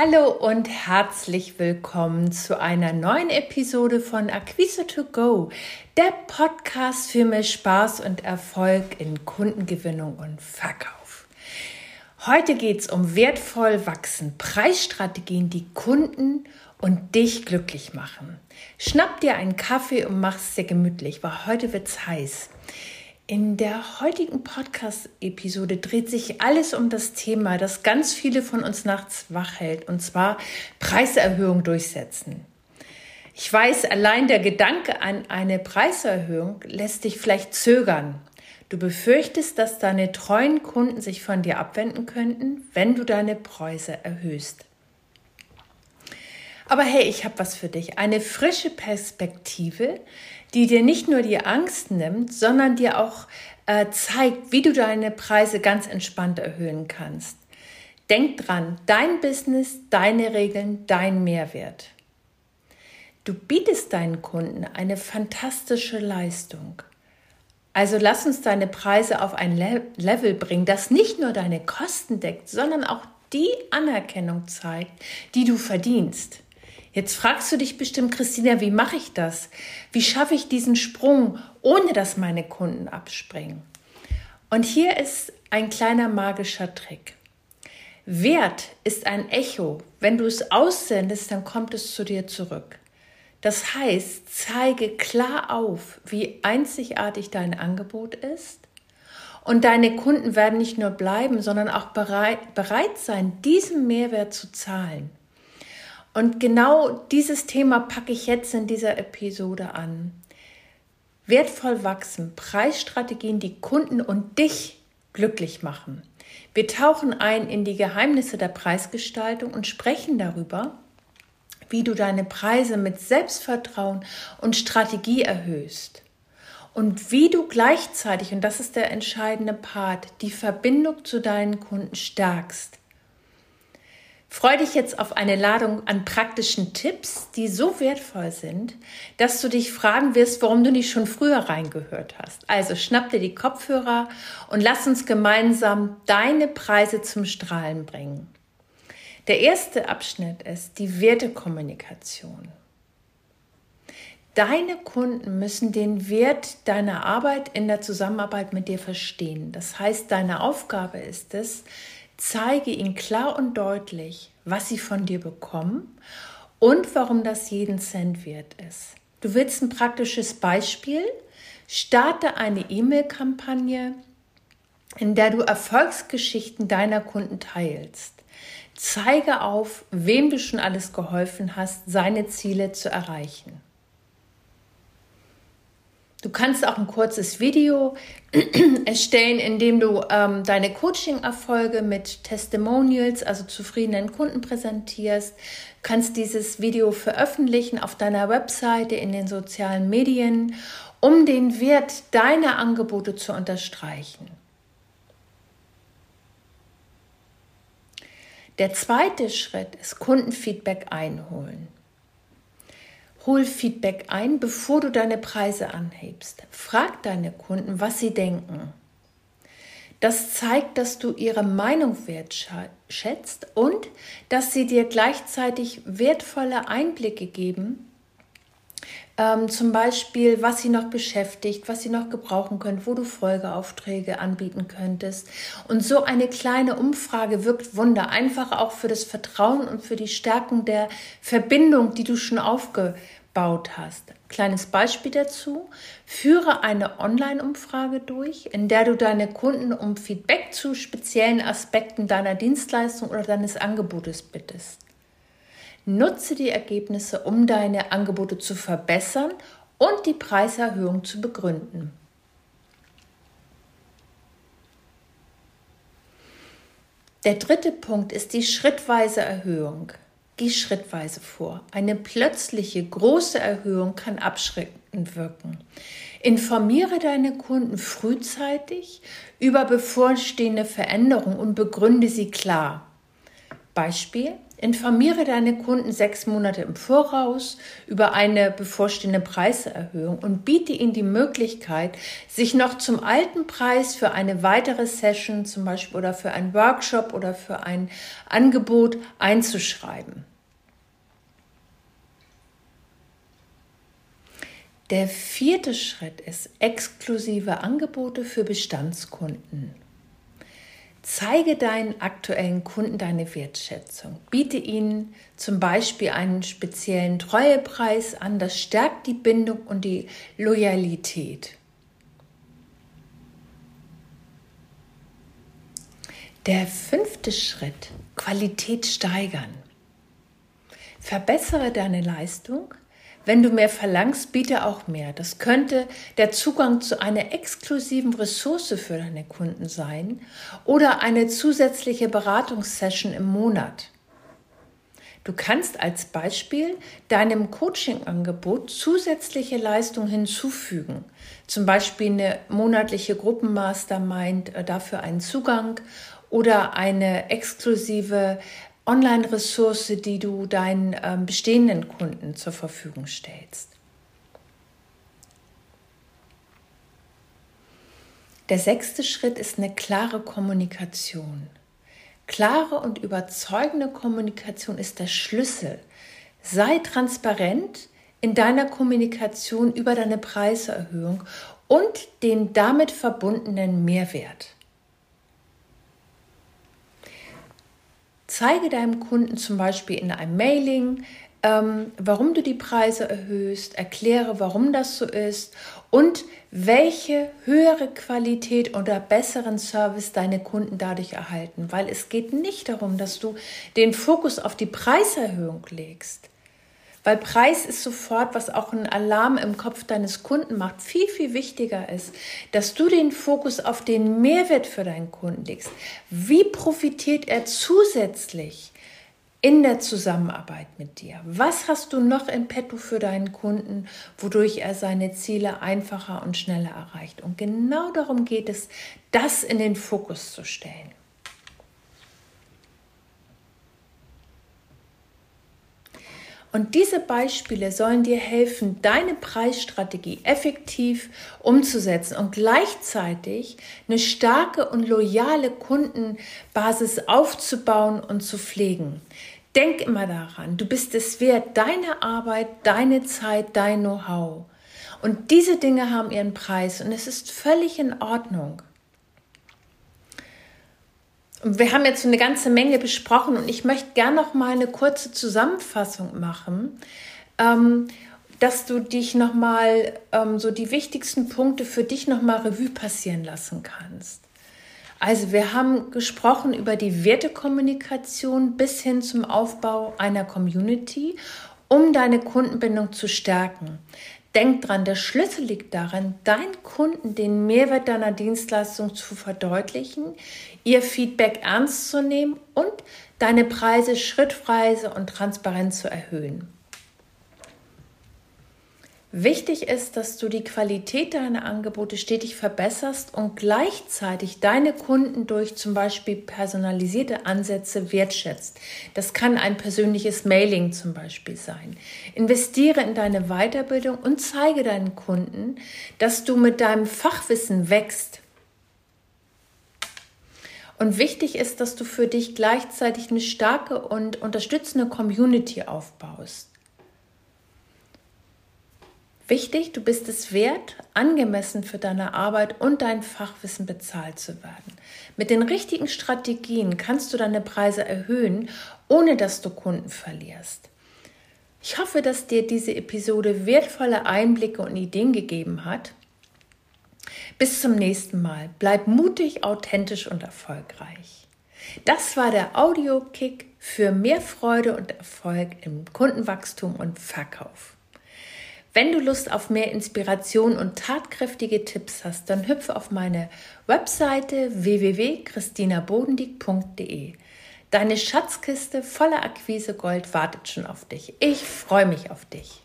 Hallo und herzlich willkommen zu einer neuen Episode von Acquise to Go, der Podcast für mehr Spaß und Erfolg in Kundengewinnung und Verkauf. Heute geht es um wertvoll wachsen, Preisstrategien, die Kunden und dich glücklich machen. Schnapp dir einen Kaffee und mach es dir gemütlich, weil heute wird's heiß. In der heutigen Podcast-Episode dreht sich alles um das Thema, das ganz viele von uns nachts wach hält, und zwar Preiserhöhung durchsetzen. Ich weiß, allein der Gedanke an eine Preiserhöhung lässt dich vielleicht zögern. Du befürchtest, dass deine treuen Kunden sich von dir abwenden könnten, wenn du deine Preise erhöhst. Aber hey, ich habe was für dich. Eine frische Perspektive, die dir nicht nur die Angst nimmt, sondern dir auch äh, zeigt, wie du deine Preise ganz entspannt erhöhen kannst. Denk dran, dein Business, deine Regeln, dein Mehrwert. Du bietest deinen Kunden eine fantastische Leistung. Also lass uns deine Preise auf ein Le Level bringen, das nicht nur deine Kosten deckt, sondern auch die Anerkennung zeigt, die du verdienst. Jetzt fragst du dich bestimmt, Christina, wie mache ich das? Wie schaffe ich diesen Sprung, ohne dass meine Kunden abspringen? Und hier ist ein kleiner magischer Trick. Wert ist ein Echo. Wenn du es aussendest, dann kommt es zu dir zurück. Das heißt, zeige klar auf, wie einzigartig dein Angebot ist. Und deine Kunden werden nicht nur bleiben, sondern auch bereit, bereit sein, diesen Mehrwert zu zahlen. Und genau dieses Thema packe ich jetzt in dieser Episode an. Wertvoll wachsen, Preisstrategien, die Kunden und dich glücklich machen. Wir tauchen ein in die Geheimnisse der Preisgestaltung und sprechen darüber, wie du deine Preise mit Selbstvertrauen und Strategie erhöhst. Und wie du gleichzeitig, und das ist der entscheidende Part, die Verbindung zu deinen Kunden stärkst. Freu dich jetzt auf eine Ladung an praktischen Tipps, die so wertvoll sind, dass du dich fragen wirst, warum du nicht schon früher reingehört hast. Also schnapp dir die Kopfhörer und lass uns gemeinsam deine Preise zum Strahlen bringen. Der erste Abschnitt ist die Wertekommunikation. Deine Kunden müssen den Wert deiner Arbeit in der Zusammenarbeit mit dir verstehen. Das heißt, deine Aufgabe ist es, Zeige ihnen klar und deutlich, was sie von dir bekommen und warum das jeden Cent wert ist. Du willst ein praktisches Beispiel? Starte eine E-Mail-Kampagne, in der du Erfolgsgeschichten deiner Kunden teilst. Zeige auf, wem du schon alles geholfen hast, seine Ziele zu erreichen. Du kannst auch ein kurzes Video erstellen, in dem du ähm, deine Coaching-Erfolge mit Testimonials, also zufriedenen Kunden präsentierst. Du kannst dieses Video veröffentlichen auf deiner Webseite, in den sozialen Medien, um den Wert deiner Angebote zu unterstreichen. Der zweite Schritt ist Kundenfeedback einholen. Hol Feedback ein, bevor du deine Preise anhebst. Frag deine Kunden, was sie denken. Das zeigt, dass du ihre Meinung wertschätzt und dass sie dir gleichzeitig wertvolle Einblicke geben ähm, zum Beispiel, was sie noch beschäftigt, was sie noch gebrauchen können, wo du Folgeaufträge anbieten könntest. Und so eine kleine Umfrage wirkt Wunder, einfach auch für das Vertrauen und für die Stärkung der Verbindung, die du schon aufgebaut hast. Kleines Beispiel dazu. Führe eine Online-Umfrage durch, in der du deine Kunden um Feedback zu speziellen Aspekten deiner Dienstleistung oder deines Angebotes bittest. Nutze die Ergebnisse, um deine Angebote zu verbessern und die Preiserhöhung zu begründen. Der dritte Punkt ist die schrittweise Erhöhung. Geh schrittweise vor. Eine plötzliche große Erhöhung kann abschreckend wirken. Informiere deine Kunden frühzeitig über bevorstehende Veränderungen und begründe sie klar. Beispiel, informiere deine Kunden sechs Monate im Voraus über eine bevorstehende Preiserhöhung und biete ihnen die Möglichkeit, sich noch zum alten Preis für eine weitere Session zum Beispiel oder für einen Workshop oder für ein Angebot einzuschreiben. Der vierte Schritt ist exklusive Angebote für Bestandskunden. Zeige deinen aktuellen Kunden deine Wertschätzung. Biete ihnen zum Beispiel einen speziellen Treuepreis an. Das stärkt die Bindung und die Loyalität. Der fünfte Schritt, Qualität steigern. Verbessere deine Leistung, wenn du mehr verlangst, biete auch mehr. Das könnte der Zugang zu einer exklusiven Ressource für deine Kunden sein oder eine zusätzliche Beratungssession im Monat. Du kannst als Beispiel deinem Coaching-Angebot zusätzliche Leistungen hinzufügen. Zum Beispiel eine monatliche Gruppenmastermind, äh, dafür einen Zugang oder eine exklusive Online-Ressource, die du deinen ähm, bestehenden Kunden zur Verfügung stellst. Der sechste Schritt ist eine klare Kommunikation. Klare und überzeugende Kommunikation ist der Schlüssel. Sei transparent in deiner Kommunikation über deine Preiserhöhung und den damit verbundenen Mehrwert. Zeige deinem Kunden zum Beispiel in einem Mailing, ähm, warum du die Preise erhöhst, erkläre, warum das so ist und welche höhere Qualität oder besseren Service deine Kunden dadurch erhalten. Weil es geht nicht darum, dass du den Fokus auf die Preiserhöhung legst. Weil Preis ist sofort, was auch ein Alarm im Kopf deines Kunden macht, viel, viel wichtiger ist, dass du den Fokus auf den Mehrwert für deinen Kunden legst. Wie profitiert er zusätzlich in der Zusammenarbeit mit dir? Was hast du noch in petto für deinen Kunden, wodurch er seine Ziele einfacher und schneller erreicht? Und genau darum geht es, das in den Fokus zu stellen. Und diese Beispiele sollen dir helfen, deine Preisstrategie effektiv umzusetzen und gleichzeitig eine starke und loyale Kundenbasis aufzubauen und zu pflegen. Denk immer daran, du bist es wert, deine Arbeit, deine Zeit, dein Know-how. Und diese Dinge haben ihren Preis und es ist völlig in Ordnung wir haben jetzt eine ganze Menge besprochen und ich möchte gerne noch mal eine kurze Zusammenfassung machen, ähm, dass du dich noch mal ähm, so die wichtigsten Punkte für dich noch mal Revue passieren lassen kannst. Also wir haben gesprochen über die Wertekommunikation bis hin zum Aufbau einer Community, um deine Kundenbindung zu stärken. Denk dran, der Schlüssel liegt darin, deinen Kunden den Mehrwert deiner Dienstleistung zu verdeutlichen, ihr Feedback ernst zu nehmen und deine Preise schrittweise und transparent zu erhöhen. Wichtig ist, dass du die Qualität deiner Angebote stetig verbesserst und gleichzeitig deine Kunden durch zum Beispiel personalisierte Ansätze wertschätzt. Das kann ein persönliches Mailing zum Beispiel sein. Investiere in deine Weiterbildung und zeige deinen Kunden, dass du mit deinem Fachwissen wächst. Und wichtig ist, dass du für dich gleichzeitig eine starke und unterstützende Community aufbaust. Wichtig, du bist es wert, angemessen für deine Arbeit und dein Fachwissen bezahlt zu werden. Mit den richtigen Strategien kannst du deine Preise erhöhen, ohne dass du Kunden verlierst. Ich hoffe, dass dir diese Episode wertvolle Einblicke und Ideen gegeben hat. Bis zum nächsten Mal. Bleib mutig, authentisch und erfolgreich. Das war der Audio-Kick für mehr Freude und Erfolg im Kundenwachstum und Verkauf. Wenn du Lust auf mehr Inspiration und tatkräftige Tipps hast, dann hüpfe auf meine Webseite www.christinabodendieck.de. Deine Schatzkiste voller Akquisegold wartet schon auf dich. Ich freue mich auf dich.